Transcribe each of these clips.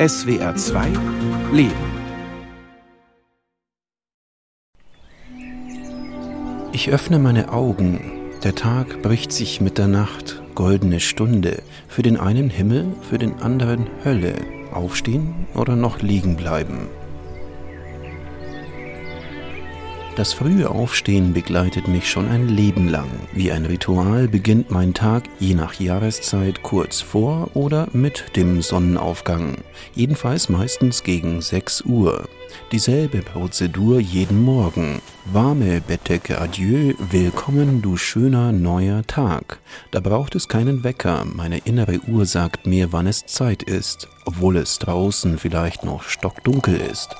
SWR 2 Leben. Ich öffne meine Augen. Der Tag bricht sich mit der Nacht. Goldene Stunde. Für den einen Himmel, für den anderen Hölle. Aufstehen oder noch liegen bleiben. Das frühe Aufstehen begleitet mich schon ein Leben lang. Wie ein Ritual beginnt mein Tag je nach Jahreszeit kurz vor oder mit dem Sonnenaufgang. Jedenfalls meistens gegen 6 Uhr. Dieselbe Prozedur jeden Morgen. Warme Bettdecke adieu, willkommen du schöner neuer Tag. Da braucht es keinen Wecker, meine innere Uhr sagt mir, wann es Zeit ist, obwohl es draußen vielleicht noch stockdunkel ist.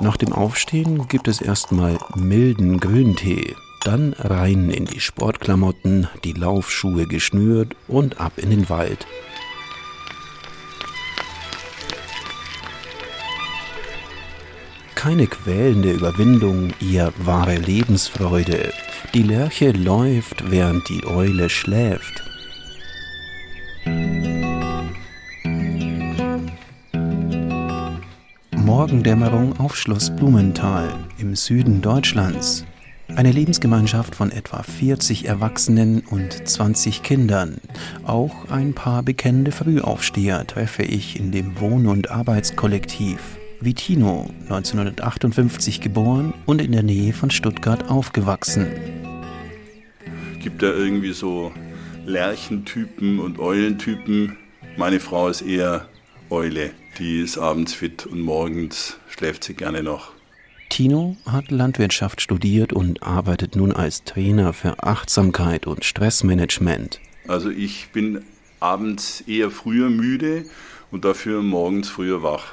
Nach dem Aufstehen gibt es erstmal milden Grüntee, dann rein in die Sportklamotten, die Laufschuhe geschnürt und ab in den Wald. Keine quälende Überwindung, ihr wahre Lebensfreude. Die Lerche läuft, während die Eule schläft. Morgendämmerung auf Schloss Blumenthal im Süden Deutschlands. Eine Lebensgemeinschaft von etwa 40 Erwachsenen und 20 Kindern. Auch ein paar bekennende Frühaufsteher treffe ich in dem Wohn- und Arbeitskollektiv. Wie Tino, 1958 geboren und in der Nähe von Stuttgart aufgewachsen. Gibt da irgendwie so Lerchentypen und Eulentypen? Meine Frau ist eher Eule. Die ist abends fit und morgens schläft sie gerne noch. Tino hat Landwirtschaft studiert und arbeitet nun als Trainer für Achtsamkeit und Stressmanagement. Also ich bin abends eher früher müde und dafür morgens früher wach.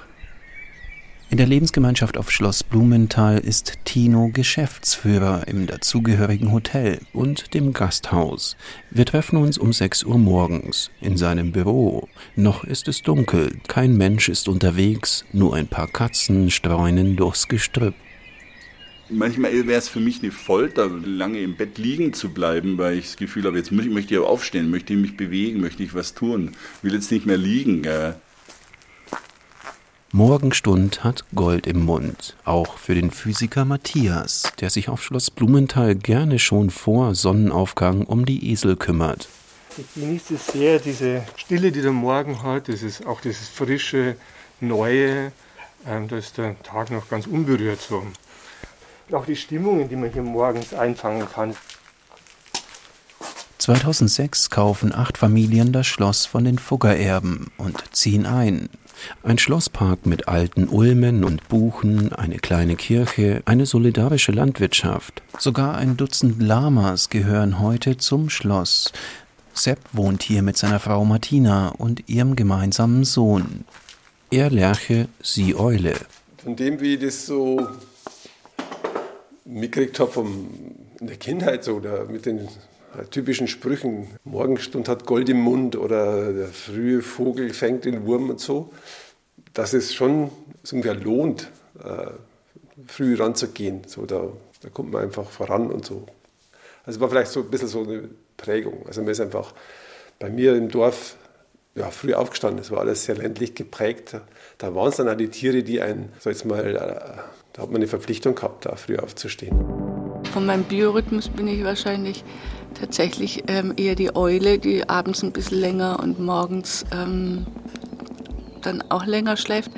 In der Lebensgemeinschaft auf Schloss Blumenthal ist Tino Geschäftsführer im dazugehörigen Hotel und dem Gasthaus. Wir treffen uns um 6 Uhr morgens in seinem Büro. Noch ist es dunkel, kein Mensch ist unterwegs, nur ein paar Katzen streunen durchs Gestrüpp. Manchmal wäre es für mich eine Folter, lange im Bett liegen zu bleiben, weil ich das Gefühl habe, jetzt möchte ich aufstehen, möchte ich mich bewegen, möchte ich was tun, will jetzt nicht mehr liegen. Gell? Morgenstund hat Gold im Mund, auch für den Physiker Matthias, der sich auf Schloss Blumenthal gerne schon vor Sonnenaufgang um die Esel kümmert. Ich genieße sehr diese Stille, die der Morgen hat, das ist auch dieses frische, neue, ähm, da ist der Tag noch ganz unberührt so. Auch die Stimmungen, die man hier morgens einfangen kann. 2006 kaufen acht Familien das Schloss von den Fuggererben und ziehen ein. Ein Schlosspark mit alten Ulmen und Buchen, eine kleine Kirche, eine solidarische Landwirtschaft. Sogar ein Dutzend Lamas gehören heute zum Schloss. Sepp wohnt hier mit seiner Frau Martina und ihrem gemeinsamen Sohn. Er Lerche, sie Eule. Von dem, wie ich das so mitgekriegt habe in der Kindheit, so oder mit den typischen Sprüchen, Morgenstund hat Gold im Mund oder der frühe Vogel fängt den Wurm und so, dass es schon ungefähr lohnt, äh, früh ranzugehen. So, da, da kommt man einfach voran und so. Also war vielleicht so ein bisschen so eine Prägung. Also man ist einfach bei mir im Dorf ja, früh aufgestanden. Es war alles sehr ländlich geprägt. Da waren es dann auch die Tiere, die einen, so jetzt mal, äh, da hat man eine Verpflichtung gehabt, da früh aufzustehen. Von meinem Biorhythmus bin ich wahrscheinlich tatsächlich ähm, eher die Eule, die abends ein bisschen länger und morgens ähm, dann auch länger schläft.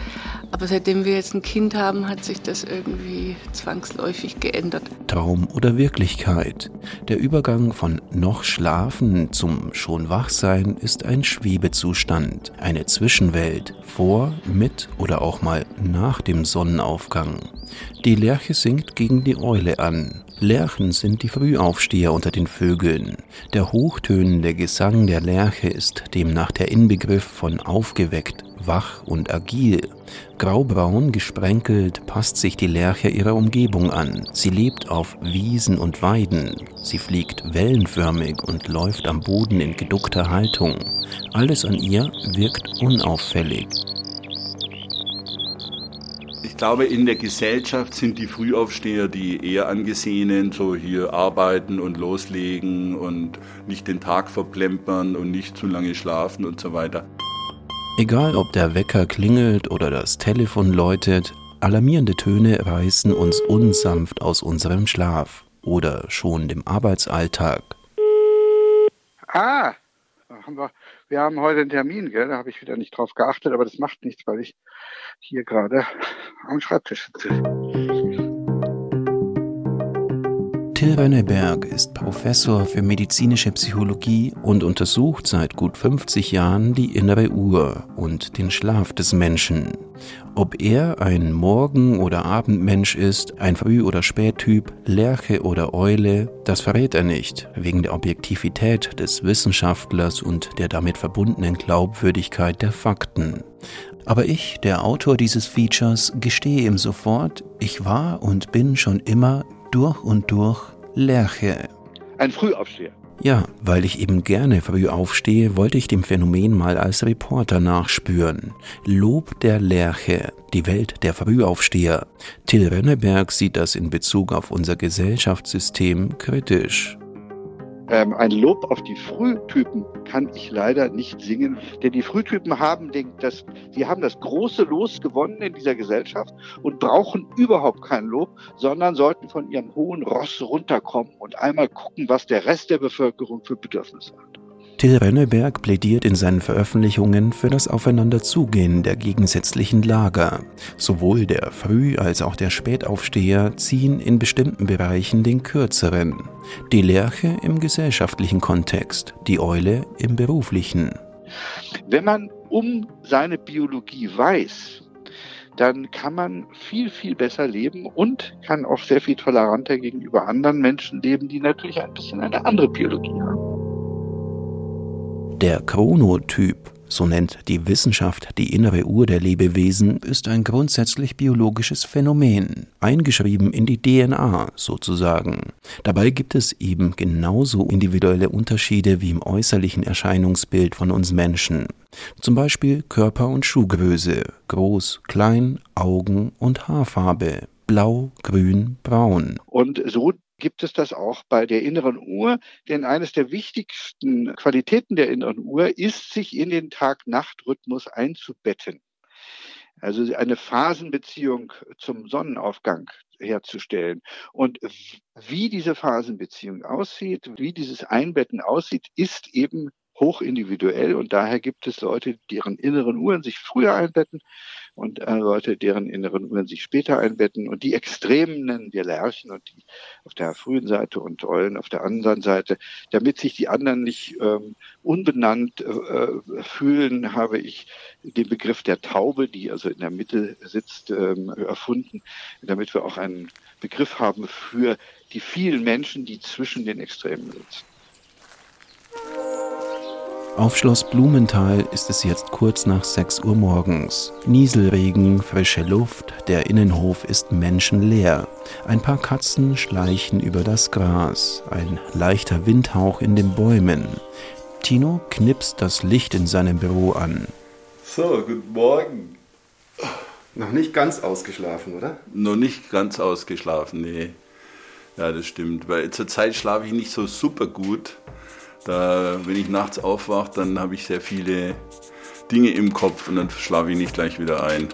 Aber seitdem wir jetzt ein Kind haben, hat sich das irgendwie zwangsläufig geändert. Traum oder Wirklichkeit? Der Übergang von noch schlafen zum schon wachsein ist ein Schwebezustand, eine Zwischenwelt vor, mit oder auch mal nach dem Sonnenaufgang. Die Lerche singt gegen die Eule an. Lerchen sind die Frühaufsteher unter den Vögeln. Der hochtönende Gesang der Lerche ist demnach der Inbegriff von aufgeweckt, wach und agil. Graubraun gesprenkelt passt sich die Lerche ihrer Umgebung an. Sie lebt auf Wiesen und Weiden. Sie fliegt wellenförmig und läuft am Boden in geduckter Haltung. Alles an ihr wirkt unauffällig. Ich glaube, in der Gesellschaft sind die Frühaufsteher die eher angesehenen, so hier arbeiten und loslegen und nicht den Tag verplempern und nicht zu lange schlafen und so weiter. Egal ob der Wecker klingelt oder das Telefon läutet, alarmierende Töne reißen uns unsanft aus unserem Schlaf oder schon dem Arbeitsalltag. Ah, haben wir, wir haben heute einen Termin, gell? da habe ich wieder nicht drauf geachtet, aber das macht nichts, weil ich hier gerade am Schreibtisch sitze. Till Rönneberg ist Professor für medizinische Psychologie und untersucht seit gut 50 Jahren die innere Uhr und den Schlaf des Menschen. Ob er ein Morgen- oder Abendmensch ist, ein Früh- oder Spättyp, Lerche oder Eule, das verrät er nicht, wegen der Objektivität des Wissenschaftlers und der damit verbundenen Glaubwürdigkeit der Fakten. Aber ich, der Autor dieses Features, gestehe ihm sofort, ich war und bin schon immer durch und durch Lerche. Ein Frühaufsteher. Ja, weil ich eben gerne früh aufstehe, wollte ich dem Phänomen mal als Reporter nachspüren. Lob der Lerche, die Welt der Frühaufsteher. Till Rönneberg sieht das in Bezug auf unser Gesellschaftssystem kritisch. Ähm, ein Lob auf die Frühtypen kann ich leider nicht singen, denn die Frühtypen haben, den, das, die haben das große Los gewonnen in dieser Gesellschaft und brauchen überhaupt kein Lob, sondern sollten von ihrem hohen Ross runterkommen und einmal gucken, was der Rest der Bevölkerung für Bedürfnisse hat. Till Rönneberg plädiert in seinen Veröffentlichungen für das Aufeinanderzugehen der gegensätzlichen Lager. Sowohl der Früh- als auch der Spätaufsteher ziehen in bestimmten Bereichen den kürzeren. Die Lerche im gesellschaftlichen Kontext, die Eule im beruflichen. Wenn man um seine Biologie weiß, dann kann man viel, viel besser leben und kann auch sehr viel toleranter gegenüber anderen Menschen leben, die natürlich ein bisschen eine andere Biologie haben. Der Chronotyp, so nennt die Wissenschaft die innere Uhr der Lebewesen, ist ein grundsätzlich biologisches Phänomen, eingeschrieben in die DNA sozusagen. Dabei gibt es eben genauso individuelle Unterschiede wie im äußerlichen Erscheinungsbild von uns Menschen. Zum Beispiel Körper- und Schuhgröße, groß, klein, Augen und Haarfarbe, blau, grün, braun. Und so gibt es das auch bei der inneren Uhr. Denn eines der wichtigsten Qualitäten der inneren Uhr ist, sich in den Tag-Nacht-Rhythmus einzubetten. Also eine Phasenbeziehung zum Sonnenaufgang herzustellen. Und wie diese Phasenbeziehung aussieht, wie dieses Einbetten aussieht, ist eben hochindividuell und daher gibt es Leute, deren inneren Uhren sich früher einbetten und äh, Leute, deren inneren Uhren sich später einbetten und die Extremen nennen wir Lerchen und die auf der frühen Seite und Eulen auf der anderen Seite. Damit sich die anderen nicht ähm, unbenannt äh, fühlen, habe ich den Begriff der Taube, die also in der Mitte sitzt, ähm, erfunden, damit wir auch einen Begriff haben für die vielen Menschen, die zwischen den Extremen sitzen. Auf Schloss Blumenthal ist es jetzt kurz nach 6 Uhr morgens. Nieselregen, frische Luft, der Innenhof ist menschenleer. Ein paar Katzen schleichen über das Gras, ein leichter Windhauch in den Bäumen. Tino knipst das Licht in seinem Büro an. So, guten Morgen. Noch nicht ganz ausgeschlafen, oder? Noch nicht ganz ausgeschlafen, nee. Ja, das stimmt, weil zurzeit schlafe ich nicht so super gut. Da, wenn ich nachts aufwache, dann habe ich sehr viele Dinge im Kopf und dann schlafe ich nicht gleich wieder ein.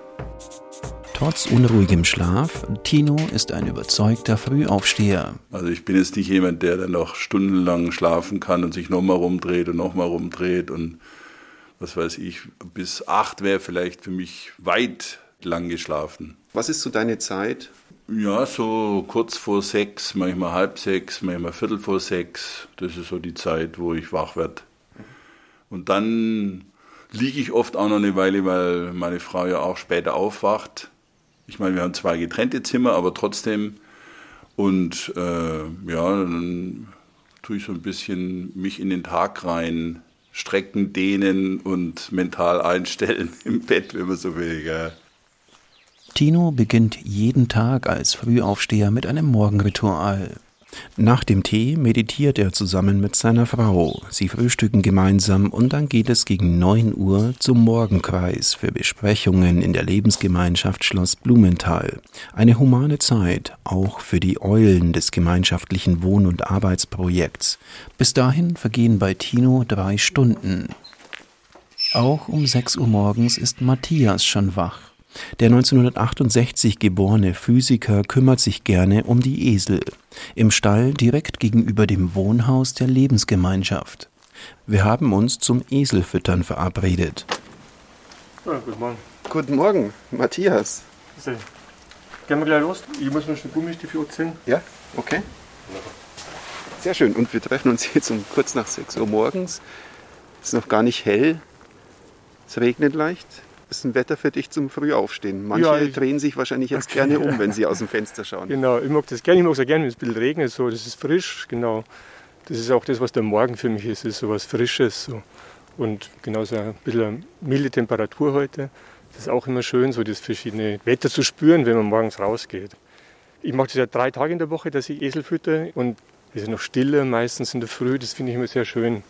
Trotz unruhigem Schlaf, Tino ist ein überzeugter Frühaufsteher. Also ich bin jetzt nicht jemand, der dann noch stundenlang schlafen kann und sich nochmal rumdreht und nochmal rumdreht und was weiß ich, bis acht wäre vielleicht für mich weit lang geschlafen. Was ist so deine Zeit? Ja, so kurz vor sechs, manchmal halb sechs, manchmal viertel vor sechs. Das ist so die Zeit, wo ich wach werde. Und dann liege ich oft auch noch eine Weile, weil meine Frau ja auch später aufwacht. Ich meine, wir haben zwei getrennte Zimmer, aber trotzdem. Und äh, ja, dann tue ich so ein bisschen mich in den Tag rein, strecken, dehnen und mental einstellen im Bett, wenn man so will. Gell. Tino beginnt jeden Tag als Frühaufsteher mit einem Morgenritual. Nach dem Tee meditiert er zusammen mit seiner Frau. Sie frühstücken gemeinsam und dann geht es gegen 9 Uhr zum Morgenkreis für Besprechungen in der Lebensgemeinschaft Schloss Blumenthal. Eine humane Zeit, auch für die Eulen des gemeinschaftlichen Wohn- und Arbeitsprojekts. Bis dahin vergehen bei Tino drei Stunden. Auch um 6 Uhr morgens ist Matthias schon wach. Der 1968 geborene Physiker kümmert sich gerne um die Esel. Im Stall direkt gegenüber dem Wohnhaus der Lebensgemeinschaft. Wir haben uns zum Eselfüttern verabredet. Ja, guten Morgen. Guten Morgen, Matthias. Gehen wir gleich los? Ich muss noch einen Gummistiefel anziehen. Ja, okay. Sehr schön. Und wir treffen uns jetzt um kurz nach 6 Uhr morgens. Es ist noch gar nicht hell. Es regnet leicht. Das ist ein Wetter für dich zum Frühaufstehen. Manche Ja, ich- drehen sich wahrscheinlich jetzt gerne um, wenn sie aus dem Fenster schauen. Genau, ich mag das gerne. Ich mag es auch gerne, wenn es ein bisschen regnet. So. Das ist frisch, genau. Das ist auch das, was der Morgen für mich ist. Das ist so was Frisches. So. Und genauso ein bisschen eine milde Temperatur heute. Das ist auch immer schön, so das verschiedene Wetter zu spüren, wenn man morgens rausgeht. Ich mache das ja drei Tage in der Woche, dass ich Esel fütter. Und es ist noch Stille, meistens in der Früh. Das finde ich immer sehr schön.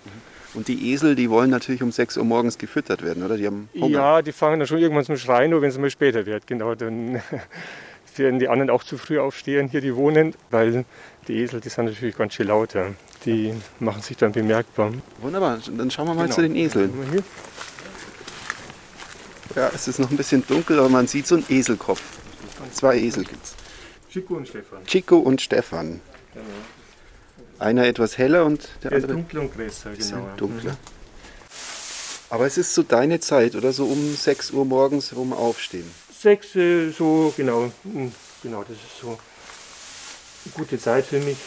Und die Esel, die wollen natürlich um 6 Uhr morgens gefüttert werden, oder? Die haben Hunger. Ja, die fangen dann schon irgendwann zum Schreien, nur wenn es mal später wird. Genau, dann werden die anderen auch zu früh aufstehen, hier die wohnen, weil die Esel, die sind natürlich ganz schön laut. Ja. Die machen sich dann bemerkbar. Wunderbar, dann schauen wir mal Genau. zu den Eseln. Ja, es ist noch ein bisschen dunkel, aber man sieht so einen Eselkopf. Zwei Esel gibt's. Chico und Stefan. Chico und Stefan. Einer etwas heller und der Der andere dunkler und größer, genau. dunkler. Aber es ist so deine Zeit, oder? So um 6 Uhr morgens rum aufstehen. Sechs, äh, so genau. mm, Genau, das ist so eine gute Zeit für mich.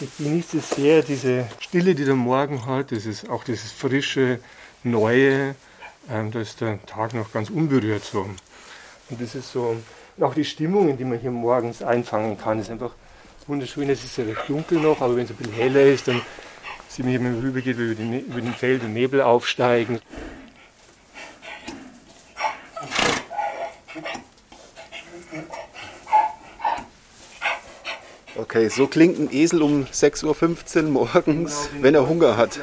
Ich genieße sehr, diese Stille, die der Morgen hat. Das ist auch dieses frische, neue. Ähm, da ist der Tag noch ganz unberührt so. Und das ist so, und auch die Stimmungen, die man hier morgens einfangen kann, ist einfach wunderschön. Es ist ja recht dunkel noch, aber wenn es ein bisschen heller ist, dann sieht man hier, wenn man rübergeht, wie über, die, Ne- über den Feld und Nebel aufsteigen. Okay, so klingt ein Esel um 6.15 Uhr morgens, wenn er Hunger hat.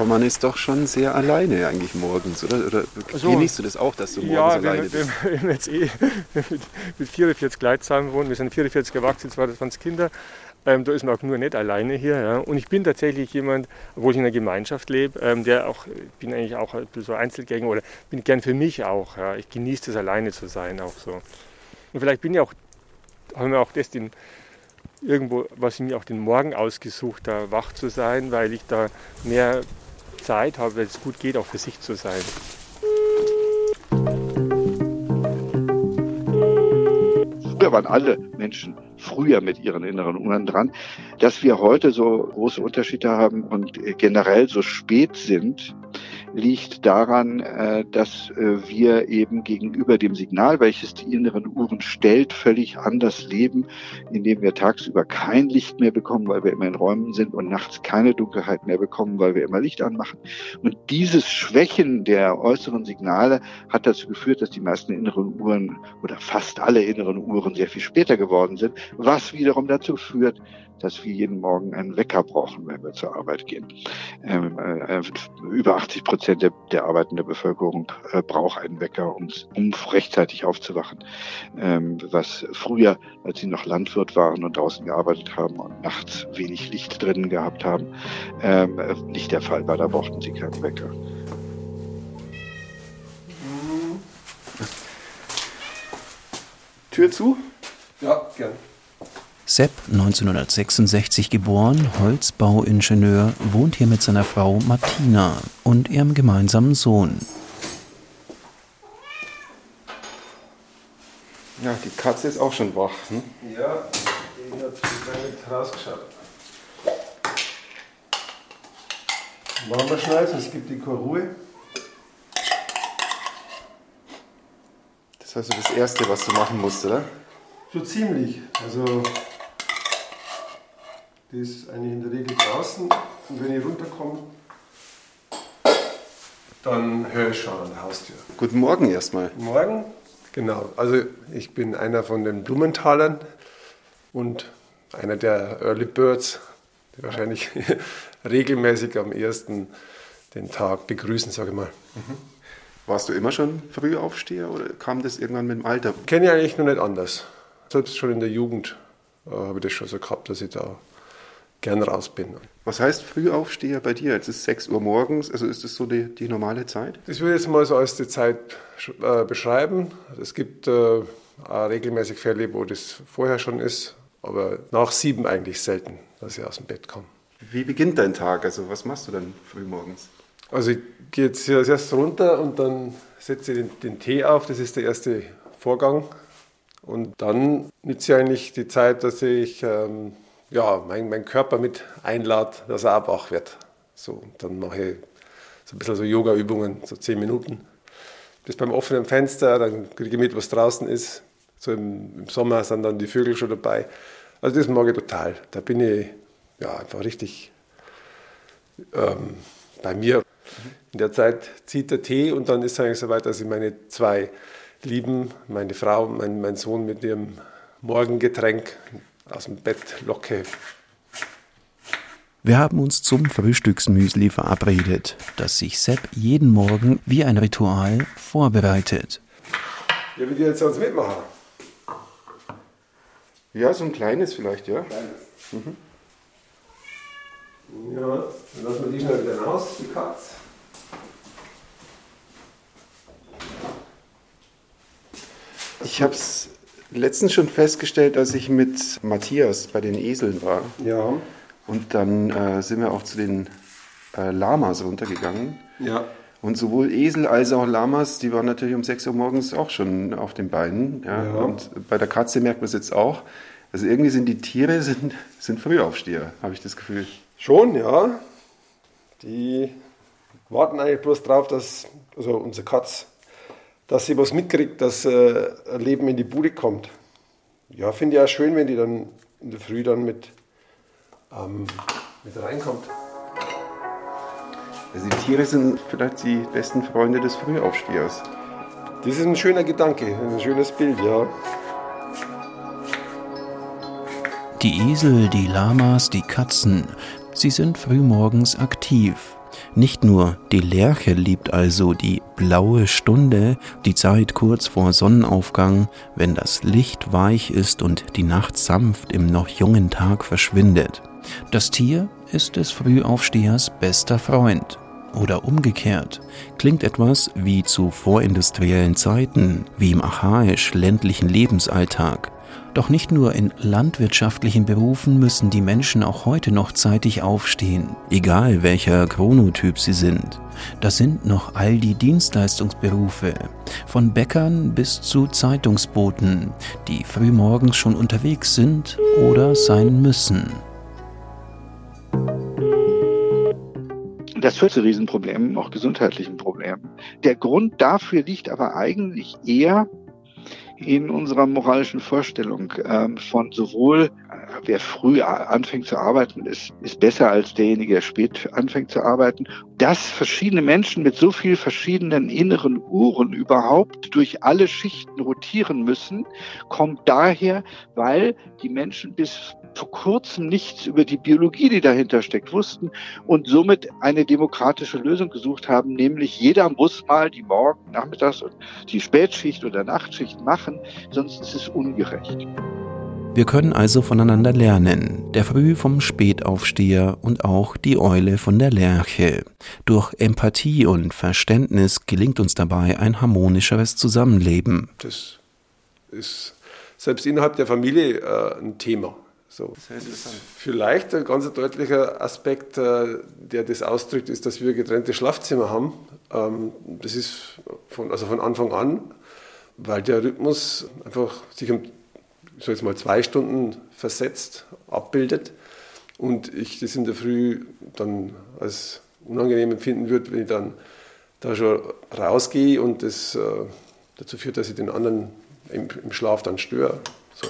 Aber man ist doch schon sehr alleine eigentlich morgens, oder? Oder Also, genießt du das auch, dass du morgens Ja, alleine wenn, bist? wir jetzt eh mit, mit 44 Leuten zusammen wohnen, wir sind 44 erwachsene, 22 Kinder, ähm, da ist man auch nur nicht alleine hier. Ja. Und ich bin tatsächlich jemand, obwohl ich in einer Gemeinschaft lebe, ähm, der auch, ich bin eigentlich auch ein bisschen so Einzelgänger oder bin gern für mich auch. Ja. Ich genieße es, alleine zu sein auch so. Und vielleicht bin ich auch, habe mir auch das den, irgendwo, was ich mir auch den Morgen ausgesucht, da wach zu sein, weil ich da mehr Zeit habe, weil es gut geht, auch für sich zu sein. Früher waren alle Menschen früher mit ihren inneren Uhren dran. Dass wir heute so große Unterschiede haben und generell so spät sind, liegt daran, äh, dass äh, wir eben gegenüber dem Signal, welches die inneren Uhren stellt, völlig anders leben, indem wir tagsüber kein Licht mehr bekommen, weil wir immer in Räumen sind und nachts keine Dunkelheit mehr bekommen, weil wir immer Licht anmachen. Und dieses Schwächen der äußeren Signale hat dazu geführt, dass die meisten inneren Uhren oder fast alle inneren Uhren sehr viel später geworden sind, was wiederum dazu führt, dass wir jeden Morgen einen Wecker brauchen, wenn wir zur Arbeit gehen. Ähm, äh, über 80 Prozent der, der arbeitenden Bevölkerung äh, braucht einen Wecker, um, um rechtzeitig aufzuwachen. Ähm, was früher, als sie noch Landwirt waren und draußen gearbeitet haben und nachts wenig Licht drinnen gehabt haben, ähm, äh, nicht der Fall war. Da brauchten sie keinen Wecker. Tür zu? Ja, gern. Sepp, 1966 geboren, Holzbauingenieur, wohnt hier mit seiner Frau Martina und ihrem gemeinsamen Sohn. Ja, die Katze ist auch schon wach. Hm? Ja, die hat nicht rausgeschaut. Machen wir schnell, sonst gibt die keine Ruhe. Das ist also das Erste, was du machen musst, oder? So ziemlich. Also, die ist eigentlich in der Regel draußen. Und wenn ich runterkomme, dann höre ich schon an der Haustür. Guten Morgen erstmal. Morgen, genau. Also, ich bin einer von den Blumentalern und einer der Early Birds, die wahrscheinlich regelmäßig am ersten den Tag begrüßen, sage ich mal. Warst du immer schon Frühaufsteher oder kam das irgendwann mit dem Alter? Kenne ich eigentlich noch nicht anders. Selbst schon in der Jugend äh, habe ich das schon so gehabt, dass ich da gern raus bin. Was heißt Frühaufsteher bei dir? Es ist 6 Uhr morgens, also ist das so die, die normale Zeit? Das würde ich jetzt mal so als die Zeit äh, beschreiben. Es gibt äh, regelmäßig Fälle, wo das vorher schon ist, aber nach sieben eigentlich selten, dass ich aus dem Bett komme. Wie beginnt dein Tag? Also was machst du dann früh morgens? Also ich gehe jetzt hier erst runter und dann setze ich den, den Tee auf. Das ist der erste Vorgang. Und dann nütze ich eigentlich die Zeit, dass ich ähm, ja, meinen mein Körper mit einlade, dass er auch wach wird. So, dann mache ich so ein bisschen so Yoga-Übungen, so zehn Minuten. Bis beim offenen Fenster, dann kriege ich mit, was draußen ist. So im, im Sommer sind dann die Vögel schon dabei. Also das mag ich total. Da bin ich ja, einfach richtig ähm, bei mir. In der Zeit zieht der Tee und dann ist es eigentlich so weit, dass ich meine zwei Lieben, meine Frau, mein, mein Sohn mit ihrem Morgengetränk aus dem Bett locke. Wir haben uns zum Frühstücksmüsli verabredet, das sich Sepp jeden Morgen wie ein Ritual vorbereitet. Ja, wie die jetzt sonst mitmachen? Ja, so ein kleines vielleicht, ja. Kleines. Mhm. Ja, dann lassen wir die schnell wieder raus, die Katze. Ich habe es letztens schon festgestellt, als ich mit Matthias bei den Eseln war. Ja. Und dann äh, sind wir auch zu den äh, Lamas runtergegangen. Ja. Und sowohl Esel als auch Lamas, die waren natürlich um 6 Uhr morgens auch schon auf den Beinen. Ja. Ja. Und bei der Katze merkt man es jetzt auch. Also irgendwie sind die Tiere sind, sind Frühaufsteher, habe ich das Gefühl. Schon, ja. Die warten eigentlich bloß drauf, dass, also unsere Katz, dass sie was mitkriegt, dass äh, ein Leben in die Bude kommt. Ja, finde ich auch schön, wenn die dann in der Früh dann mit, ähm, mit reinkommt. Also die Tiere sind vielleicht die besten Freunde des Frühaufstehers. Das ist ein schöner Gedanke, ein schönes Bild, ja. Die Esel, die Lamas, die Katzen, sie sind frühmorgens aktiv. Nicht nur die Lerche liebt also die blaue Stunde, die Zeit kurz vor Sonnenaufgang, wenn das Licht weich ist und die Nacht sanft im noch jungen Tag verschwindet. Das Tier ist des Frühaufstehers bester Freund. Oder umgekehrt, klingt etwas wie zu vorindustriellen Zeiten, wie im archaisch-ländlichen Lebensalltag. Doch nicht nur in landwirtschaftlichen Berufen müssen die Menschen auch heute noch zeitig aufstehen, egal welcher Chronotyp sie sind. Das sind noch all die Dienstleistungsberufe, von Bäckern bis zu Zeitungsboten, die frühmorgens schon unterwegs sind oder sein müssen. Das führt zu Riesenproblemen, auch gesundheitlichen Problemen. Der Grund dafür liegt aber eigentlich eher in unserer moralischen Vorstellung ähm, von sowohl, wer früh anfängt zu arbeiten, ist, ist besser als derjenige, der spät anfängt zu arbeiten. Dass verschiedene Menschen mit so viel verschiedenen inneren Uhren überhaupt durch alle Schichten rotieren müssen, kommt daher, weil die Menschen bis vor kurzem nichts über die Biologie, die dahinter steckt, wussten und somit eine demokratische Lösung gesucht haben, nämlich jeder muss mal die Morgen-, Nachmittags- und die Spätschicht oder Nachtschicht machen, sonst ist es ungerecht. Wir können also voneinander lernen, der Früh vom Spätaufsteher und auch die Eule von der Lerche. Durch Empathie und Verständnis gelingt uns dabei ein harmonischeres Zusammenleben. Das ist selbst innerhalb der Familie äh, ein Thema. So. Vielleicht ein ganz deutlicher Aspekt, äh, der das ausdrückt, ist, dass wir getrennte Schlafzimmer haben. Ähm, das ist von, also von Anfang an, weil der Rhythmus einfach sich um ich sag jetzt mal zwei Stunden versetzt abbildet und ich das in der Früh dann als unangenehm empfinden würde, wenn ich dann da schon rausgehe und das äh, dazu führt, dass ich den anderen im, im Schlaf dann störe. So.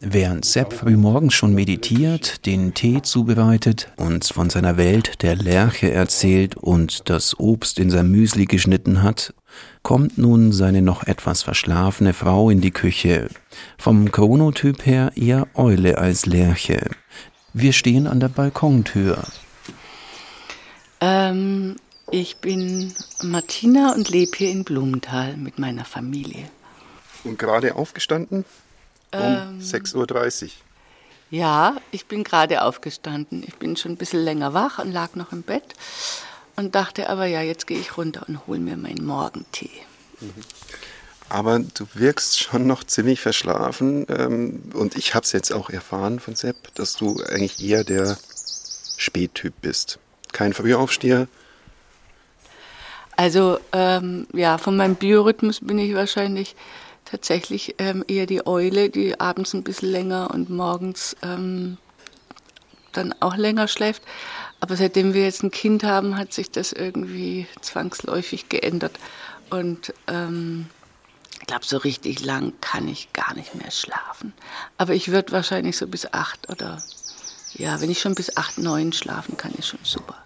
Während Sepp frühmorgens schon meditiert, den Tee zubereitet, uns von seiner Welt der Lerche erzählt und das Obst in sein Müsli geschnitten hat, kommt nun seine noch etwas verschlafene Frau in die Küche. Vom Chronotyp her eher Eule als Lerche. Wir stehen an der Balkontür. Ähm, ich bin Martina und lebe hier in Blumenthal mit meiner Familie. Und gerade aufgestanden? Um Ähm, 6.30 Uhr. Ja, ich bin gerade aufgestanden. Ich bin schon ein bisschen länger wach und lag noch im Bett und dachte aber, ja, jetzt gehe ich runter und hole mir meinen Morgentee. Aber du wirkst schon noch ziemlich verschlafen. Ähm, und ich habe es jetzt auch erfahren von Sepp, dass du eigentlich eher der Spättyp bist. Kein Frühaufsteher. Also ähm, ja, von meinem Biorhythmus bin ich wahrscheinlich tatsächlich ähm, eher die Eule, die abends ein bisschen länger und morgens ähm, dann auch länger schläft. Aber seitdem wir jetzt ein Kind haben, hat sich das irgendwie zwangsläufig geändert. Und ähm, ich glaube, so richtig lang kann ich gar nicht mehr schlafen. Aber ich würde wahrscheinlich so bis acht oder ja, wenn ich schon bis acht, neun schlafen kann, ist schon super.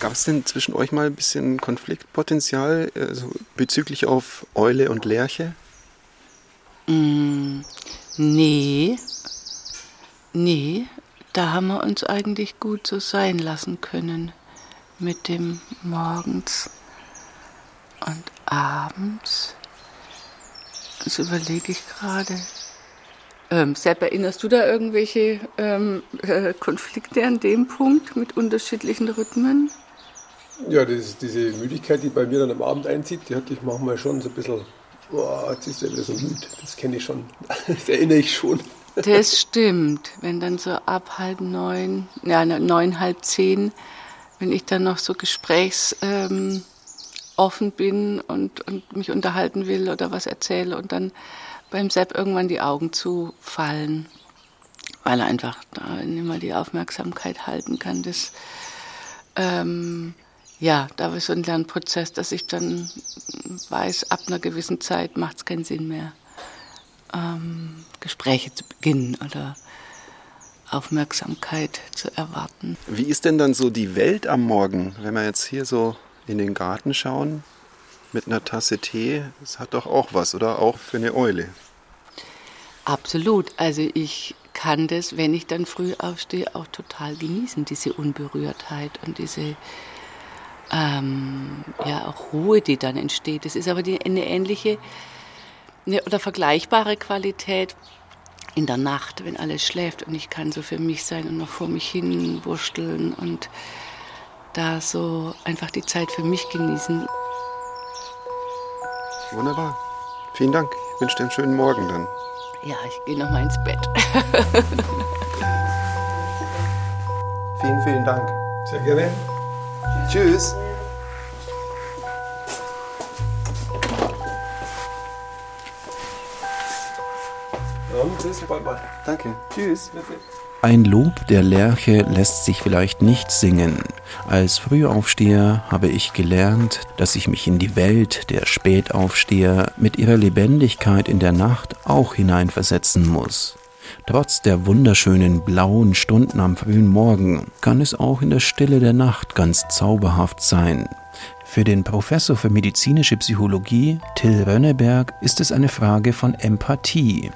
Gab es denn zwischen euch mal ein bisschen Konfliktpotenzial also bezüglich auf Eule und Lerche? Mm, nee. Nee, da haben wir uns eigentlich gut so sein lassen können. Mit dem morgens und abends. Das überlege ich gerade. Ähm, Sepp, erinnerst du da irgendwelche ähm, äh, Konflikte an dem Punkt mit unterschiedlichen Rhythmen? Ja, das, diese Müdigkeit, die bei mir dann am Abend einzieht, die hatte ich manchmal schon so ein bisschen, boah, jetzt ist er wieder so müde. Das kenne ich schon. Das erinnere ich schon. Das stimmt. Wenn dann so ab halb neun, ja, ne, neun, halb zehn, wenn ich dann noch so gesprächsoffen ähm, bin und, und mich unterhalten will oder was erzähle und dann beim Sepp irgendwann die Augen zufallen, weil er einfach da nicht mehr die Aufmerksamkeit halten kann. Das, ähm, ja, da war so ein Lernprozess, dass ich dann weiß, ab einer gewissen Zeit macht es keinen Sinn mehr, ähm, Gespräche zu beginnen oder Aufmerksamkeit zu erwarten. Wie ist denn dann so die Welt am Morgen, wenn wir jetzt hier so in den Garten schauen mit einer Tasse Tee? Das hat doch auch was, oder? Auch für eine Eule. Absolut. Also ich kann das, wenn ich dann früh aufstehe, auch total genießen, diese Unberührtheit und diese ähm, ja, auch Ruhe, die dann entsteht. Das ist aber die, eine ähnliche oder vergleichbare Qualität in der Nacht, wenn alles schläft und ich kann so für mich sein und noch vor mich hin wursteln und da so einfach die Zeit für mich genießen. Wunderbar. Vielen Dank. Ich wünsche dir einen schönen Morgen dann. Ja, ich gehe noch mal ins Bett. vielen, vielen Dank. Sehr gerne. Tschüss. Bis bald mal. Danke. Tschüss. Ein Lob der Lerche lässt sich vielleicht nicht singen. Als Frühaufsteher habe ich gelernt, dass ich mich in die Welt der Spätaufsteher mit ihrer Lebendigkeit in der Nacht auch hineinversetzen muss. Trotz der wunderschönen blauen Stunden am frühen Morgen kann es auch in der Stille der Nacht ganz zauberhaft sein. Für den Professor für medizinische Psychologie Till Rönneberg ist es eine Frage von Empathie.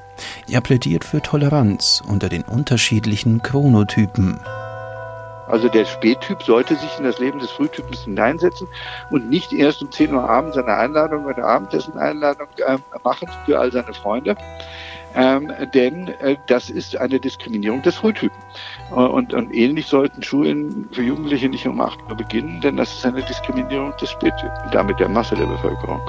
Er plädiert für Toleranz unter den unterschiedlichen Chronotypen. Also der Spättyp sollte sich in das Leben des Frühtypens hineinsetzen und nicht erst um 10 Uhr abends eine Einladung oder Abendessen-Einladung äh, machen für all seine Freunde, ähm, denn äh, das ist eine Diskriminierung des Frühtypen. Äh, und, und ähnlich sollten Schulen für Jugendliche nicht um 8 Uhr beginnen, denn das ist eine Diskriminierung des Spättypen, damit der Masse der Bevölkerung.